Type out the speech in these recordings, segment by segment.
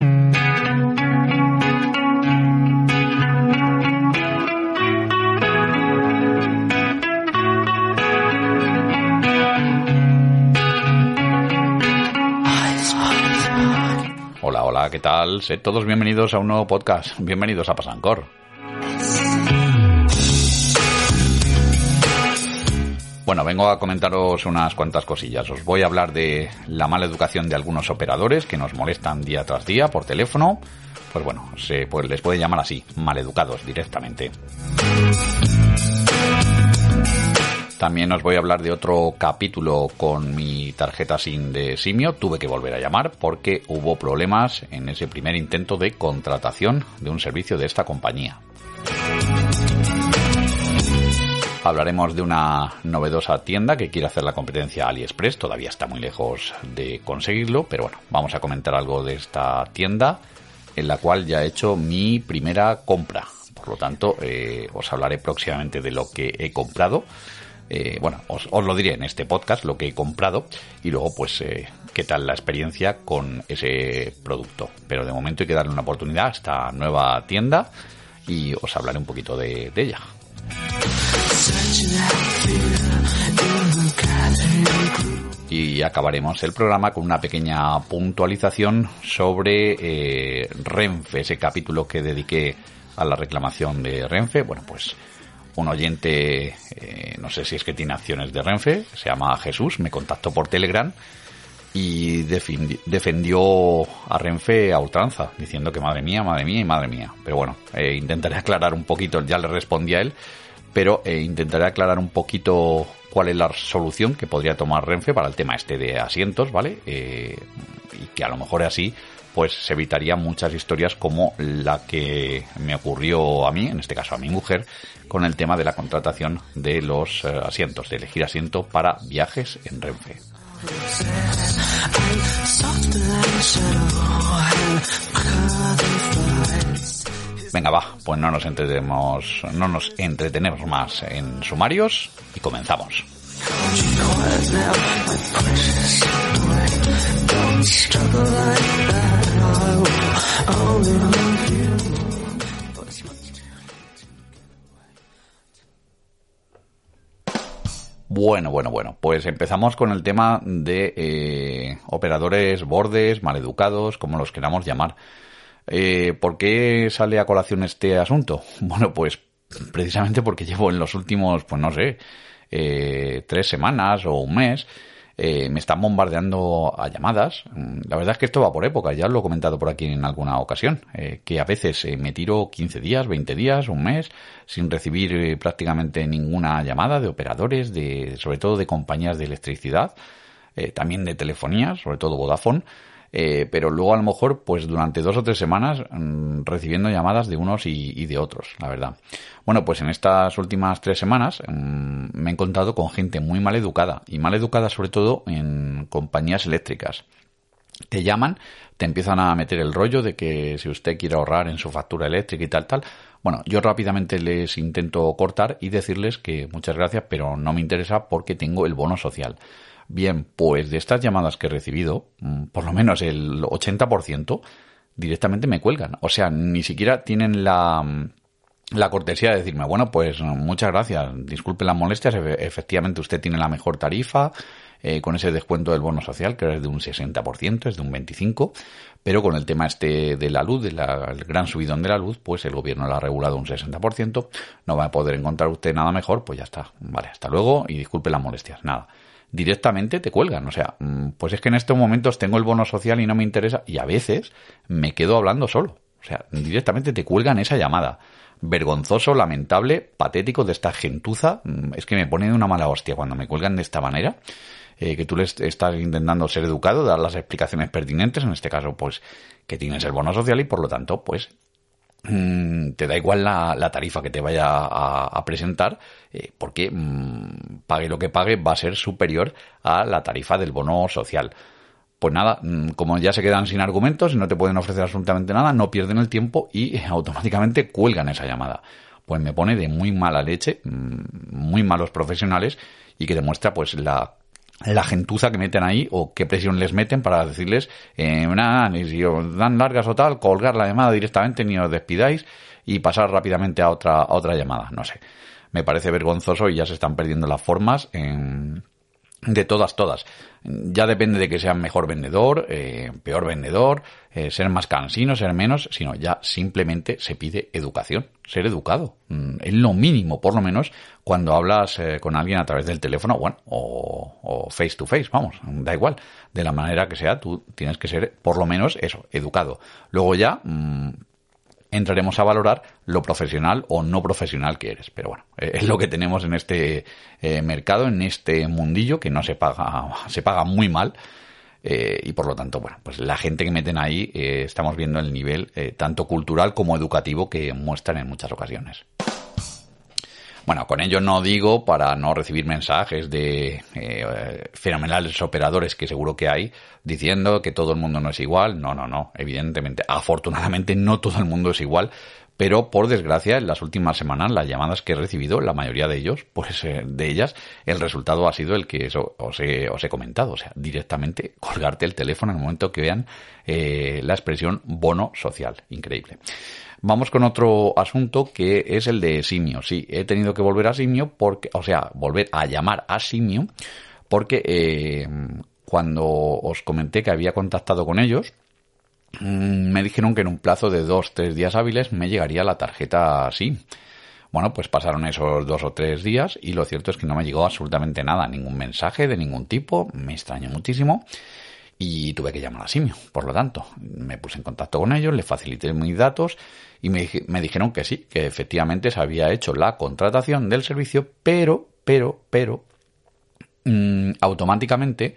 Hola, hola, ¿qué tal? Sed todos bienvenidos a un nuevo podcast. Bienvenidos a Pasancor. Bueno, vengo a comentaros unas cuantas cosillas. Os voy a hablar de la mala educación de algunos operadores que nos molestan día tras día por teléfono. Pues bueno, se pues les puede llamar así, maleducados directamente. También os voy a hablar de otro capítulo con mi tarjeta SIM de Simio. Tuve que volver a llamar porque hubo problemas en ese primer intento de contratación de un servicio de esta compañía. Hablaremos de una novedosa tienda que quiere hacer la competencia AliExpress. Todavía está muy lejos de conseguirlo, pero bueno, vamos a comentar algo de esta tienda en la cual ya he hecho mi primera compra. Por lo tanto, eh, os hablaré próximamente de lo que he comprado. Eh, bueno, os, lo diré en este podcast, lo que he comprado y luego pues eh, qué tal la experiencia con ese producto. Pero de momento hay que darle una oportunidad a esta nueva tienda y os hablaré un poquito de, ella. Y acabaremos el programa con una pequeña puntualización sobre eh, Renfe, ese capítulo que dediqué a la reclamación de Renfe. Bueno, pues un oyente, eh, no sé si es que tiene acciones de Renfe, se llama Jesús, me contactó por Telegram y defendió a Renfe a ultranza, diciendo que madre mía, madre mía y madre mía. Pero bueno, eh, intentaré aclarar un poquito, ya le respondí a él, pero eh, intentaré aclarar un poquito cuál es la solución que podría tomar Renfe para el tema este de asientos, ¿vale? y que a lo mejor así pues se evitaría muchas historias como la que me ocurrió a mí, en este caso a mi mujer, con el tema de la contratación de los eh, asientos, de elegir asiento para viajes en Renfe. Venga, va, pues no nos entretenemos, no nos entretenemos más en sumarios y comenzamos. Bueno, bueno, bueno, pues empezamos con el tema de eh, operadores bordes, maleducados, como los queramos llamar. Eh, ¿Por qué sale a colación este asunto? Bueno, pues precisamente porque llevo en los últimos, pues no sé, eh, tres semanas o un mes eh, me están bombardeando a llamadas. Mm, la verdad es que esto va por época, ya lo he comentado por aquí en alguna ocasión, eh, que a veces eh, me tiro 15 días, 20 días, un mes, sin recibir prácticamente ninguna llamada de operadores, de, sobre todo de compañías de electricidad, también de telefonía, sobre todo Vodafone. Eh, pero luego a lo mejor, pues durante dos o tres semanas mm, recibiendo llamadas de unos y, de otros, la verdad. Bueno, pues en estas últimas tres semanas mm, me he encontrado con gente muy mal educada y mal educada sobre todo en compañías eléctricas. Te llaman, te empiezan a meter el rollo de que si usted quiere ahorrar en su factura eléctrica y tal, tal. Bueno, yo rápidamente les intento cortar y decirles que muchas gracias, pero no me interesa porque tengo el bono social. Bien, pues de estas llamadas que he recibido, mm, por lo menos el 80% directamente me cuelgan. O sea, ni siquiera tienen la, mm, la cortesía de decirme, bueno, pues muchas gracias, disculpe las molestias, efectivamente usted tiene la mejor tarifa, eh, con ese descuento del bono social, que es de un 60%, es de un 25%, pero con el tema este de la luz, del gran subidón de la luz, pues el gobierno lo ha regulado un 60%, no va a poder encontrar usted nada mejor, pues ya está, vale, hasta luego y disculpe las molestias, nada directamente te cuelgan. O sea, mm, pues es que en estos momentos tengo el bono social y no me interesa y a veces me quedo hablando solo. O sea, directamente te cuelgan esa llamada. Vergonzoso, lamentable, patético de esta gentuza. Mm, es que me pone de una mala hostia cuando me cuelgan de esta manera. eh, que tú les estás intentando ser educado, dar las explicaciones pertinentes, en este caso, pues, que tienes el bono social y por lo tanto, pues, te da igual la, tarifa que te vaya a, presentar, eh, porque mm, pague lo que pague va a ser superior a la tarifa del bono social pues nada, mm, como ya se quedan sin argumentos y no te pueden ofrecer absolutamente nada, no pierden el tiempo y automáticamente cuelgan esa llamada. Pues me pone de muy mala leche, mm, muy malos profesionales y que demuestra pues la la gentuza que meten ahí o qué presión les meten para decirles, eh, nada, ni si os dan largas o tal, colgar la llamada directamente ni os despidáis y pasar rápidamente a otra, a otra llamada. No sé. Me parece vergonzoso y ya se están perdiendo las formas en, de todas, todas. Ya depende de que sean mejor vendedor, eh, peor vendedor, eh, ser más cansino, ser menos, sino ya simplemente se pide educación, ser educado. Mm, es lo mínimo, por lo menos, cuando hablas eh, con alguien a través del teléfono, bueno, o, o, face to face, vamos, da igual. De la manera que sea, tú tienes que ser, por lo menos, eso, educado. Luego ya, mm, entraremos a valorar lo profesional o no profesional que eres. Pero bueno, eh, es lo que tenemos en este eh, mercado, en este mundillo que no se paga, se paga muy mal. Eh, y por lo tanto, bueno, pues la gente que meten ahí estamos viendo el nivel tanto cultural como educativo que muestran en muchas ocasiones. Bueno, con ello no digo para no recibir mensajes de eh, fenomenales operadores que seguro que hay diciendo que todo el mundo no es igual. No, no, no. Evidentemente, afortunadamente no todo el mundo es igual. Pero por desgracia, en las últimas semanas, las llamadas que he recibido, la mayoría de ellos, pues de ellas, el resultado ha sido el que os he, comentado. O sea, directamente colgarte el teléfono en el momento que vean eh, la expresión bono social. Increíble. Vamos con otro asunto que es el de Simio. Sí, he tenido que volver a Simio porque, o sea, volver a llamar a Simio porque eh, cuando os comenté que había contactado con ellos, me dijeron que en un plazo de dos, tres días hábiles me llegaría la tarjeta SIM. Bueno, pues pasaron esos dos o tres días y lo cierto es que no me llegó absolutamente nada, ningún mensaje de ningún tipo, me extrañó muchísimo y tuve que llamar a Simio. Por lo tanto, me puse en contacto con ellos, les facilité mis datos y me, dijeron que sí, que efectivamente se había hecho la contratación del servicio, pero, pero, pero, mm, automáticamente,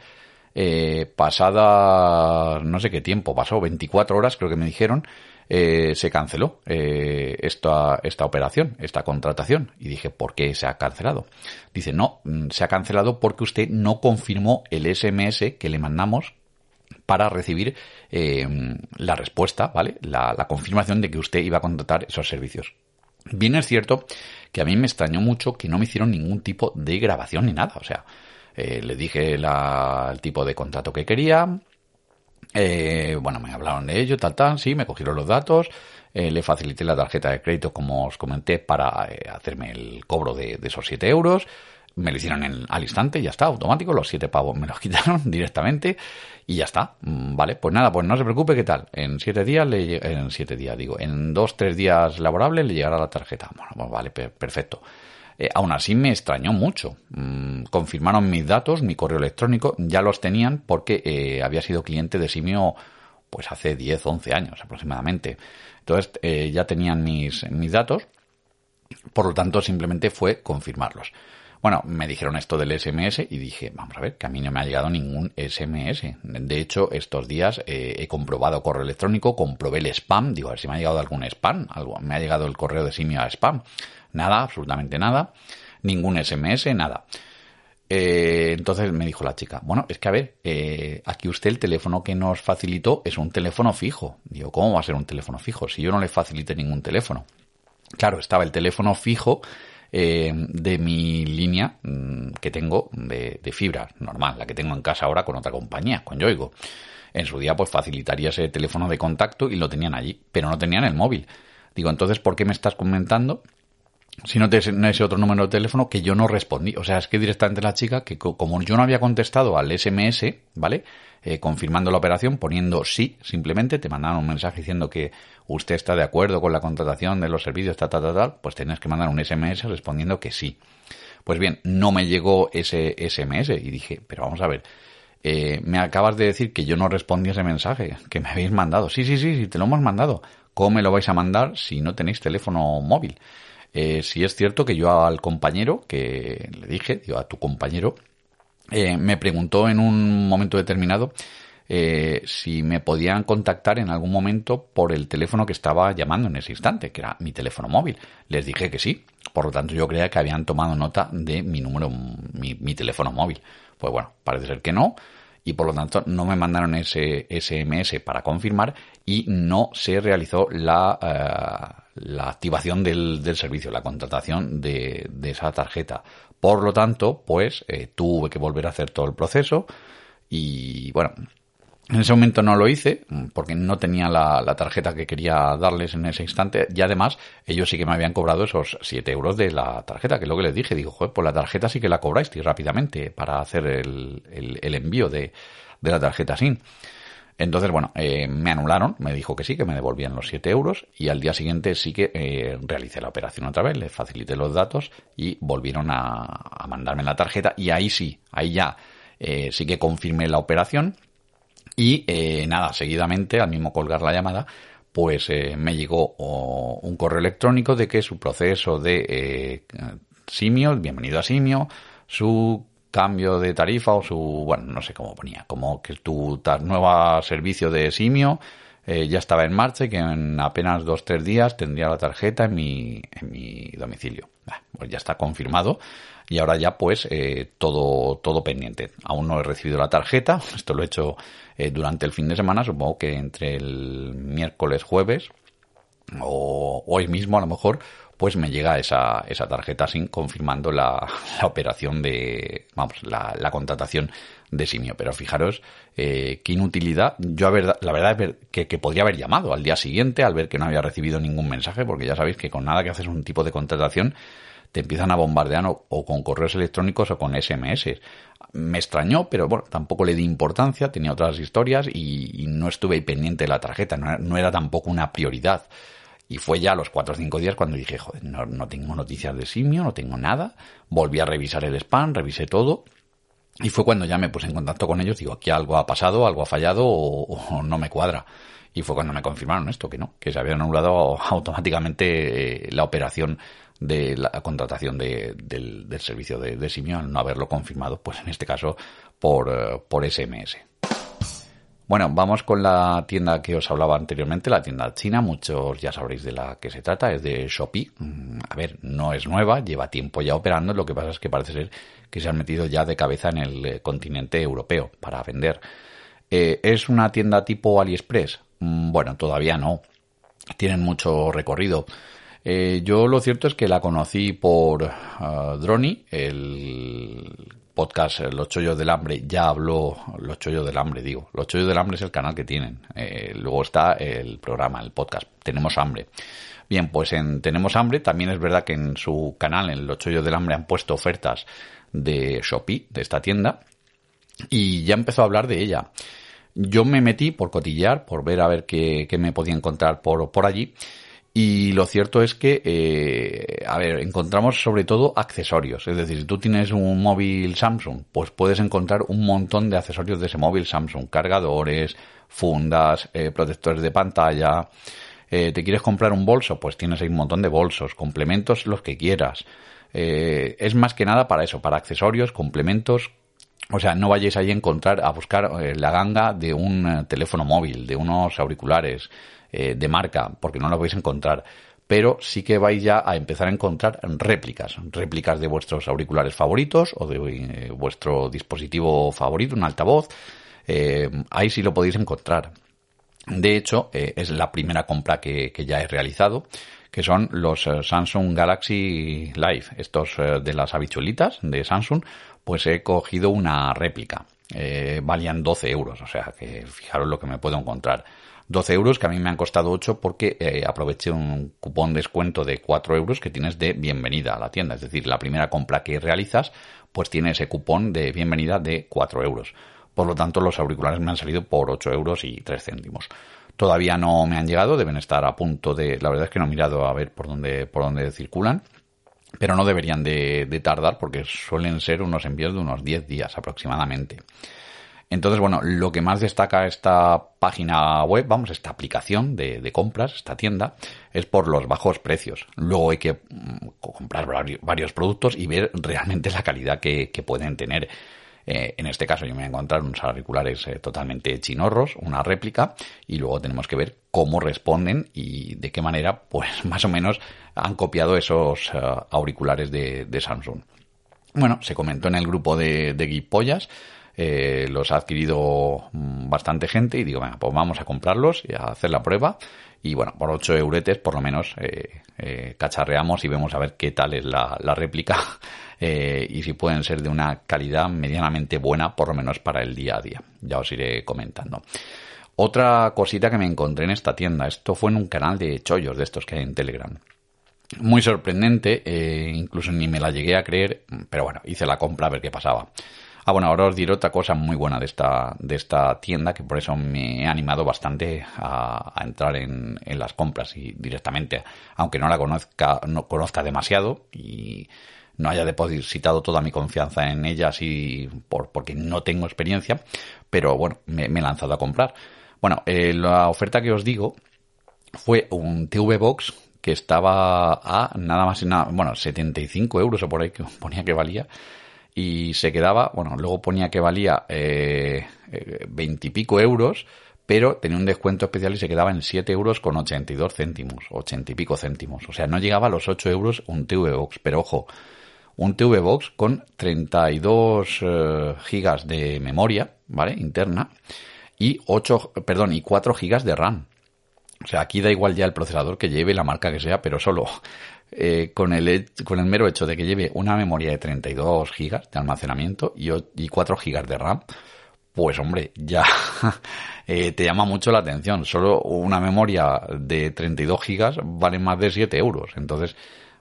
eh, pasada no sé qué tiempo, pasó 24 horas, creo que me dijeron, eh, se canceló eh, esta, esta operación, esta contratación. Y dije, ¿por qué se ha cancelado? Dice, no, mm, se ha cancelado porque usted no confirmó el SMS que le mandamos para recibir eh, la respuesta, ¿vale? La, confirmación de que usted iba a contratar esos servicios. Bien es cierto que a mí me extrañó mucho que no me hicieron ningún tipo de grabación ni nada. O sea, eh, le dije el tipo de contrato que quería. Eh, bueno, me hablaron de ello, tal, tal. Sí, me cogieron los datos. le facilité la tarjeta de crédito, como os comenté, para hacerme el cobro de, de esos 7 euros me lo hicieron en, al instante, ya está, automático, los siete pavos me los quitaron directamente y ya está. Mm, vale, pues nada, pues no se preocupe, ¿qué tal? En siete días, le, en siete días, digo, en dos, tres días laborables le llegará la tarjeta. Bueno, pues vale, perfecto. Eh, aún así me extrañó mucho. Mm, confirmaron mis datos, mi correo electrónico, ya los tenían porque eh, había sido cliente de Simio pues hace 10, 11 años aproximadamente. Entonces eh, ya tenían mis, mis datos, por lo tanto simplemente fue confirmarlos. Bueno, me dijeron esto del SMS y dije, vamos a ver, que a mí no me ha llegado ningún SMS. De hecho, estos días he comprobado correo electrónico, comprobé el spam, digo, a ver si me ha llegado algún spam, me ha llegado el correo de simio a spam. Nada, absolutamente nada, ningún SMS, nada. Eh, entonces me dijo la chica, bueno, es que a ver, eh, aquí usted el teléfono que nos facilitó es un teléfono fijo. Digo, ¿cómo va a ser un teléfono fijo? Si yo no le facilité ningún teléfono. Claro, estaba el teléfono fijo eh, de mi línea mm, que tengo de, fibra normal, la que tengo en casa ahora con otra compañía, con Yoigo. En su día, pues facilitaría ese teléfono de contacto y lo tenían allí, pero no tenían el móvil. Digo, entonces, ¿por qué me estás comentando si no tienes ese otro número de teléfono que yo no respondí. O sea, es que directamente la chica, que como yo no había contestado al SMS, ¿vale? Eh, confirmando la operación, poniendo sí, simplemente te mandaron un mensaje diciendo que usted está de acuerdo con la contratación de los servicios, tal, tal, tal, tal, pues tenés que mandar un SMS respondiendo que sí. Pues bien, no me llegó ese SMS y dije, pero vamos a ver, eh, me acabas de decir que yo no respondí ese mensaje que me habéis mandado. Sí, sí, sí, sí, te lo hemos mandado. ¿Cómo me lo vais a mandar si no tenéis teléfono móvil? Eh, si es cierto que yo al compañero, que le dije, digo, a tu compañero, eh, me preguntó en un momento determinado eh, si me podían contactar en algún momento por el teléfono que estaba llamando en ese instante, que era mi teléfono móvil. Les dije que sí. Por lo tanto, yo creía que habían tomado nota de mi número, mi, mi teléfono móvil. Pues bueno, parece ser que no y por lo tanto no me mandaron ese SMS para confirmar y no se realizó la, eh, la activación del, del, servicio, la contratación de, de, esa tarjeta. Por lo tanto, pues eh, tuve que volver a hacer todo el proceso y bueno, en ese momento no lo hice porque no tenía la, la, tarjeta que quería darles en ese instante y además ellos sí que me habían cobrado esos 7 euros de la tarjeta, que es lo que les dije. Digo, joder, pues la tarjeta sí que la cobráis rápidamente para hacer el, el, el envío de, de, la tarjeta SIM. Entonces, bueno, eh, me anularon, me dijo que sí, que me devolvían los 7 euros y al día siguiente sí que eh, realicé la operación otra vez, les facilité los datos y volvieron a, mandarme la tarjeta y ahí sí, ahí ya eh, sí que confirmé la operación y eh, nada, seguidamente, al mismo colgar la llamada, pues me llegó oh, un correo electrónico de que su proceso de Simio, bienvenido a Simio, su cambio de tarifa o su, bueno, no sé cómo ponía, como que tu nuevo servicio de Simio eh, ya estaba en marcha y que en apenas dos tres días tendría la tarjeta en mi, en mi domicilio. Pues ya está confirmado y ahora ya pues eh, todo, todo pendiente. Aún no he recibido la tarjeta, esto lo he hecho eh, durante el fin de semana, supongo que entre el miércoles, jueves o hoy mismo a lo mejor pues me llega esa, esa tarjeta sin confirmando la, la operación de, vamos, la, la, contratación de Simio. Pero fijaros eh, qué inutilidad. Yo ver, la verdad es que, que, podría haber llamado al día siguiente al ver que no había recibido ningún mensaje, porque ya sabéis que con nada que haces un tipo de contratación te empiezan a bombardear o, con correos electrónicos o con SMS. Me extrañó, pero bueno, tampoco le di importancia, tenía otras historias y, no estuve pendiente de la tarjeta, no, no, era tampoco una prioridad. Y fue ya a los cuatro o cinco días cuando dije, joder, no, no tengo noticias de simio, no tengo nada. Volví a revisar el spam, revisé todo. Y fue cuando ya me puse en contacto con ellos, digo, aquí algo ha pasado, algo ha fallado o, no me cuadra. Y fue cuando me confirmaron esto, que no, que se había anulado automáticamente eh, la operación de la contratación de, del, servicio de, Simio al no haberlo confirmado, pues en este caso por, uh, por SMS. Bueno, vamos con la tienda que os hablaba anteriormente, la tienda china. Muchos ya sabréis de la que se trata, es de Shopee. Mm, a ver, no es nueva, lleva tiempo ya operando. Lo que pasa es que parece ser que se han metido ya de cabeza en el eh, continente europeo para vender. Eh, ¿Es una tienda tipo AliExpress? Mm, bueno, todavía no. Tienen mucho recorrido. Eh, yo lo cierto es que la conocí por uh, Droni, el podcast Los Chollos del Hambre ya habló, Los Chollos del Hambre digo, Los Chollos del Hambre es el canal que tienen, eh, luego está el programa, el podcast, Tenemos Hambre. Bien, pues en Tenemos Hambre también es verdad que en su canal, en Los Chollos del Hambre, han puesto ofertas de Shopee, de esta tienda, y ya empezó a hablar de ella. Yo me metí por cotillar, por ver a ver qué, qué me podía encontrar por, por allí, y lo cierto es que, eh, a ver, encontramos sobre todo accesorios. Es decir, si tú tienes un móvil Samsung, pues puedes encontrar un montón de accesorios de ese móvil Samsung. Cargadores, fundas, eh, protectores de pantalla. Eh, ¿Te quieres comprar un bolso? Pues tienes ahí un montón de bolsos, complementos, los que quieras. Eh, es más que nada para eso, para accesorios, complementos. O sea, no vayáis ahí a encontrar, a buscar eh, la ganga de un eh, teléfono móvil, de unos auriculares, eh, de marca, porque no lo vais a encontrar. Pero sí que vais ya a empezar a encontrar réplicas, réplicas de vuestros auriculares favoritos o de vuestro dispositivo favorito, un altavoz. Ahí sí lo podéis encontrar. De hecho, es la primera compra que, que, ya he realizado, que son los Samsung Galaxy Live, estos de las habichuelitas de Samsung, pues he cogido una réplica. valían 12 euros, o sea que fijaros lo que me puedo encontrar. 12 euros que a mí me han costado 8 porque eh, aproveché un cupón descuento de 4 euros que tienes de bienvenida a la tienda. Es decir, la primera compra que realizas pues tiene ese cupón de bienvenida de 4 euros. Por lo tanto, los auriculares me han salido por 8 euros y 3 céntimos. Todavía no me han llegado, deben estar a punto de... La verdad es que no he mirado a ver por dónde, por dónde circulan, pero no deberían de, de tardar porque suelen ser unos envíos de unos 10 días aproximadamente. Entonces, bueno, lo que más destaca esta página web, vamos, esta aplicación de, de, compras, esta tienda, es por los bajos precios. Luego hay que mm, comprar varios productos y ver realmente la calidad que, que pueden tener. Eh, en este caso yo me voy a encontrar unos auriculares eh, totalmente chinorros, una réplica, y luego tenemos que ver cómo responden y de qué manera, pues más o menos han copiado esos eh, auriculares de, Samsung. Bueno, se comentó en el grupo de, de Geekpollas, los ha adquirido mm, bastante gente y digo, venga, pues vamos a comprarlos y a hacer la prueba. Y bueno, por 8 euretes por lo menos cacharreamos y vemos a ver qué tal es la, réplica eh, y si pueden ser de una calidad medianamente buena, por lo menos para el día a día. Ya os iré comentando. Otra cosita que me encontré en esta tienda, esto fue en un canal de chollos de estos que hay en Telegram. Muy sorprendente, eh, incluso ni me la llegué a creer, pero bueno, hice la compra a ver qué pasaba. Ah, bueno, ahora os diré otra cosa muy buena de esta, de esta tienda, que por eso me he animado bastante a, entrar en, en, las compras y directamente, aunque no la conozca, no conozca demasiado y no haya depositado toda mi confianza en ella así por, porque no tengo experiencia, pero bueno, me, he lanzado a comprar. Bueno, eh, la oferta que os digo fue un TV Box que estaba a nada más y nada, bueno, 75 euros o por ahí que ponía que valía y se quedaba, bueno, luego ponía que valía eh, 20 y pico euros, pero tenía un descuento especial y se quedaba en 7 euros con 82 céntimos, 80 y pico céntimos. O sea, no llegaba a los 8 euros un TV Box, pero ojo, un TV Box con 32 eh, gigas de memoria, ¿vale? Interna y 8, perdón, y 4 gigas de RAM. O sea, aquí da igual ya el procesador que lleve, la marca que sea, pero solo eh, con, el, con el mero hecho de que lleve una memoria de 32 gigas de almacenamiento y, y 4 gigas de RAM, pues hombre, ya eh, te llama mucho la atención. Solo una memoria de 32 gigas vale más de 7 euros. Entonces,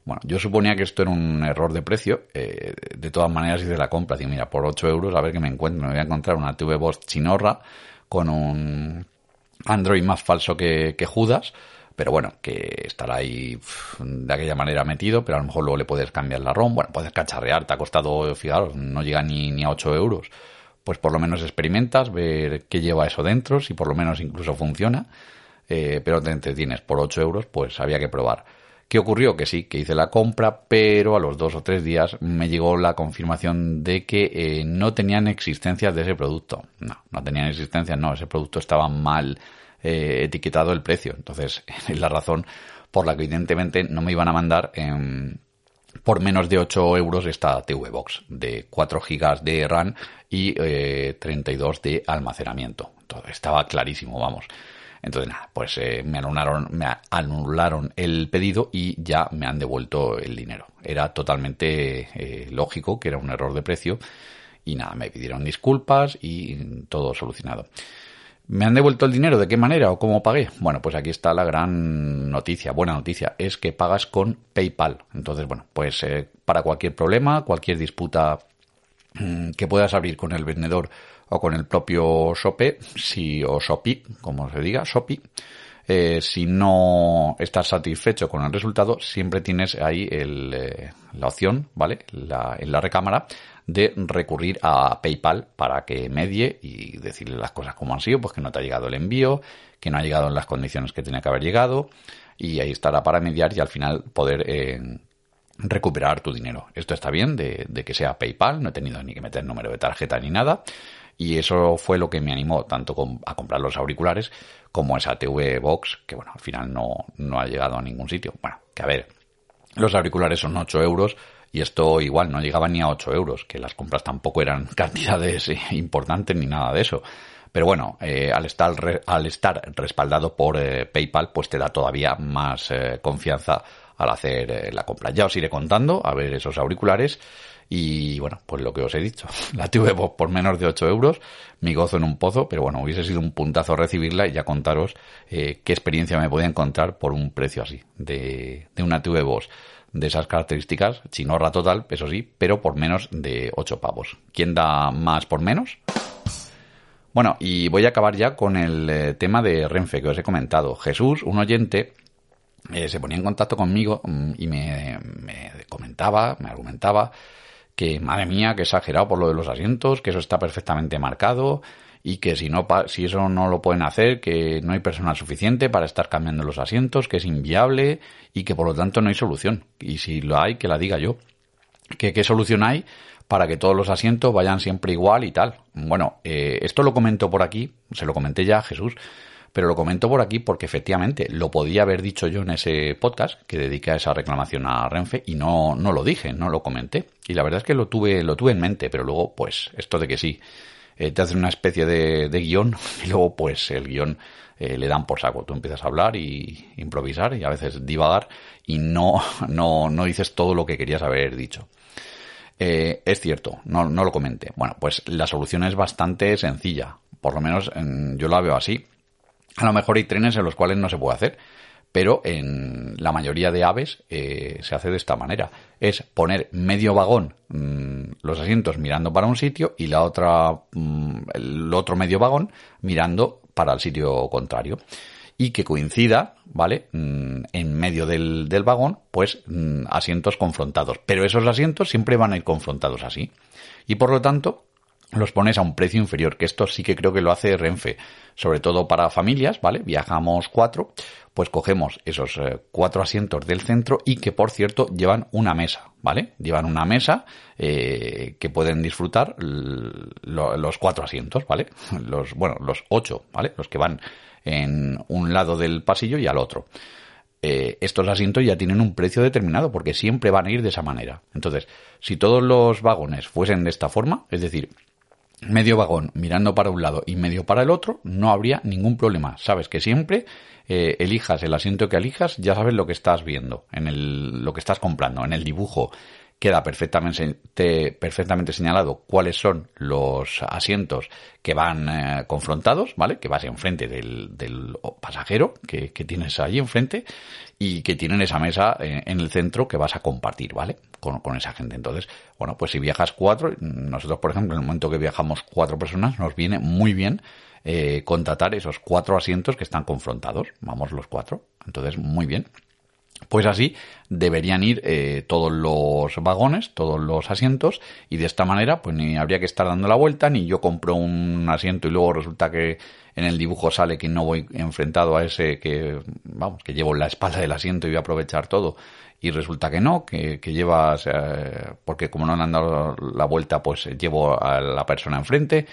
bueno, yo suponía que esto era un error de precio. Eh, de todas maneras hice la compra. Digo, mira, por 8 euros a ver qué me encuentro. Me voy a encontrar una TV Boss chinorra con un Android más falso que, Judas. Pero bueno, que estará ahí de aquella manera metido, pero a lo mejor luego le puedes cambiar la ROM. Bueno, puedes cacharrear, te ha costado, fijaros, no llega ni, ni a 8 euros. Pues por lo menos experimentas, ver qué lleva eso dentro, si por lo menos incluso funciona. Eh, pero te entretienes por 8 euros, pues había que probar. ¿Qué ocurrió? Que sí, que hice la compra, pero a los dos o tres días me llegó la confirmación de que eh, no tenían existencias de ese producto. No, no tenían existencias, no, ese producto estaba mal eh, etiquetado el precio. Entonces, es la razón por la que evidentemente no me iban a mandar por menos de 8 euros esta TV Box de 4 gigas de RAM y 32 eh, de almacenamiento. Entonces, estaba clarísimo, vamos. Entonces, nada, pues eh, me, anularon, me anularon el pedido y ya me han devuelto el dinero. Era totalmente eh, lógico que era un error de precio y nada, me pidieron disculpas y todo solucionado. ¿Me han devuelto el dinero? ¿De qué manera o cómo pagué? Bueno, pues aquí está la gran noticia, buena noticia, es que pagas con PayPal. Entonces, bueno, pues eh, para cualquier problema, cualquier disputa mm, que puedas abrir con el vendedor o con el propio Shopee, si, o Shopee, como se diga, Shopee, eh, si no estás satisfecho con el resultado, siempre tienes ahí el, eh, la opción, ¿vale? En la recámara de recurrir a PayPal para que medie y decirle las cosas como han sido, pues que no te ha llegado el envío, que no ha llegado en las condiciones que tenía que haber llegado, y ahí estará para mediar y al final poder eh, recuperar tu dinero. Esto está bien de, que sea PayPal, no he tenido ni que meter número de tarjeta ni nada. Y eso fue lo que me animó tanto a comprar los auriculares como esa TV Box, que bueno, al final no, no ha llegado a ningún sitio. Bueno, que a ver, los auriculares son 8 euros y esto igual no llegaba ni a 8 euros, que las compras tampoco eran cantidades importantes ni nada de eso. Pero bueno, eh, al, estar al estar respaldado por eh, PayPal, pues te da todavía más eh, confianza al hacer la compra. Ya os iré contando, a ver esos auriculares. Y bueno, pues lo que os he dicho, la tuve por menos de 8 euros, mi gozo en un pozo, pero bueno, hubiese sido un puntazo recibirla y ya contaros eh, qué experiencia me podía encontrar por un precio así, de, de una TV Boss de esas características, chinorra total, eso sí, pero por menos de 8 pavos. ¿Quién da más por menos? Bueno, y voy a acabar ya con el eh, tema de Renfe que os he comentado. Jesús, un oyente, eh, se ponía en contacto conmigo mm, y me, me comentaba, me argumentaba que madre mía, que exagerado por lo de los asientos, que eso está perfectamente marcado y que si no si eso no lo pueden hacer, que no hay personal suficiente para estar cambiando los asientos, que es inviable y que por lo tanto no hay solución. Y si lo hay, que la diga yo. ¿Qué, qué solución hay? para que todos los asientos vayan siempre igual y tal. Bueno, eh, esto lo comento por aquí, se lo comenté ya a Jesús, pero lo comento por aquí porque efectivamente lo podía haber dicho yo en ese podcast que dediqué a esa reclamación a Renfe y no, no lo dije, no lo comenté. Y la verdad es que lo tuve, lo tuve en mente, pero luego, pues, esto de que sí, eh, te hacen una especie de, de, guion y luego, pues, el guion eh, le dan por saco. Tú empiezas a hablar y improvisar y a veces divagar y no, no, no dices todo lo que querías haber dicho. Eh, es cierto, no, no lo comenté. Bueno, pues la solución es bastante sencilla. Por lo menos yo la veo así. A lo mejor hay trenes en los cuales no se puede hacer, pero en la mayoría de aves eh, se hace de esta manera. Es poner medio vagón, mm, los asientos mirando para un sitio y la otra, mm, el otro medio vagón mirando para el sitio contrario. Y que coincida, ¿vale? Mm, en medio del, del vagón, pues asientos confrontados. Pero esos asientos siempre van a ir confrontados así. Y por lo tanto, los pones a un precio inferior, que esto sí que creo que lo hace Renfe, sobre todo para familias, ¿vale? Viajamos cuatro, pues cogemos esos eh, cuatro asientos del centro y que por cierto llevan una mesa, ¿vale? Llevan una mesa eh, que pueden disfrutar los cuatro asientos, ¿vale? Los, bueno, los ocho, ¿vale? Los que van en un lado del pasillo y al otro. Eh, estos asientos ya tienen un precio determinado porque siempre van a ir de esa manera. Entonces, si todos los vagones fuesen de esta forma, es decir, medio vagón mirando para un lado y medio para el otro, no habría ningún problema. Sabes que siempre eh, elijas el asiento que elijas, ya sabes lo que estás viendo, en el, lo que estás comprando, en el dibujo queda perfectamente, perfectamente señalado cuáles son los asientos que van eh, confrontados, ¿vale? Que vas enfrente del, del pasajero que, que, tienes ahí enfrente y que tienen esa mesa en, en, el centro que vas a compartir, ¿vale? Con, con, esa gente. Entonces, bueno, pues si viajas cuatro, nosotros, por ejemplo, en el momento que viajamos cuatro personas, nos viene muy bien eh, contratar esos cuatro asientos que están confrontados. Vamos los cuatro. Entonces, muy bien. Pues así deberían ir eh, todos los vagones, todos los asientos, y de esta manera, pues ni habría que estar dando la vuelta, ni yo compro un asiento y luego resulta que en el dibujo sale que no voy enfrentado a ese que, vamos, que llevo en la espalda del asiento y voy a aprovechar todo, y resulta que no, que, que llevas, eh, porque como no han dado la vuelta, pues llevo a la persona enfrente,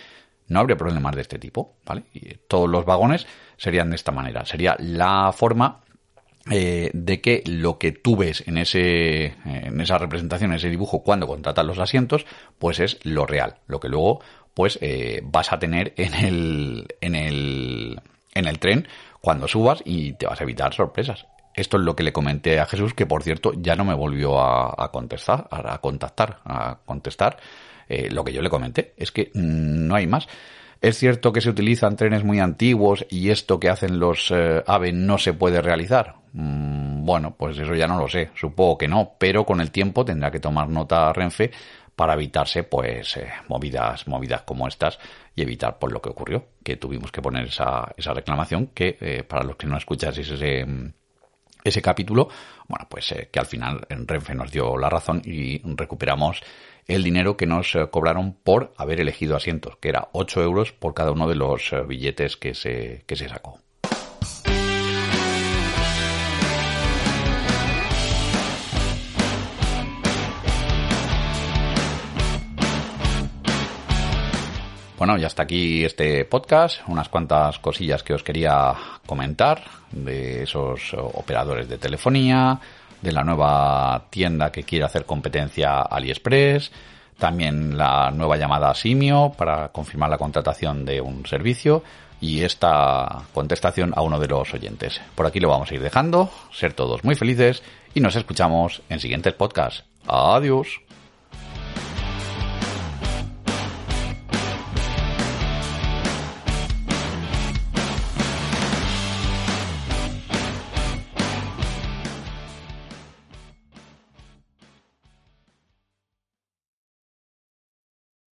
no habría problemas de este tipo, ¿vale? Y todos los vagones serían de esta manera. Sería la forma eh, de que lo que tú ves en ese en esa representación, en ese dibujo cuando contratas los asientos, pues es lo real, lo que luego pues eh, vas a tener en el en el en el tren cuando subas y te vas a evitar sorpresas. Esto es lo que le comenté a Jesús, que por cierto ya no me volvió a, contestar, a, contactar, a contestar eh, lo que yo le comenté. Es que mm, no hay más. Es cierto que se utilizan trenes muy antiguos y esto que hacen los eh, AVE no se puede realizar. Mm, bueno, pues eso ya no lo sé, supongo que no, pero con el tiempo tendrá que tomar nota Renfe para evitarse pues eh, movidas movidas como estas y evitar pues lo que ocurrió, que tuvimos que poner esa, esa reclamación que eh, para los que no escuchaseis ese ese capítulo, bueno, pues que al final Renfe nos dio la razón y recuperamos el dinero que nos eh, cobraron por haber elegido asientos, que era 8 euros por cada uno de los eh, billetes que se, que se sacó. Bueno, ya está aquí este podcast, unas cuantas cosillas que os quería comentar de esos eh, operadores de telefonía, de la nueva tienda que quiere hacer competencia AliExpress, también la nueva llamada Simio para confirmar la contratación de un servicio y esta contestación a uno de los oyentes. Por aquí lo vamos a ir dejando, ser todos muy felices y nos escuchamos en siguientes podcasts. Adiós.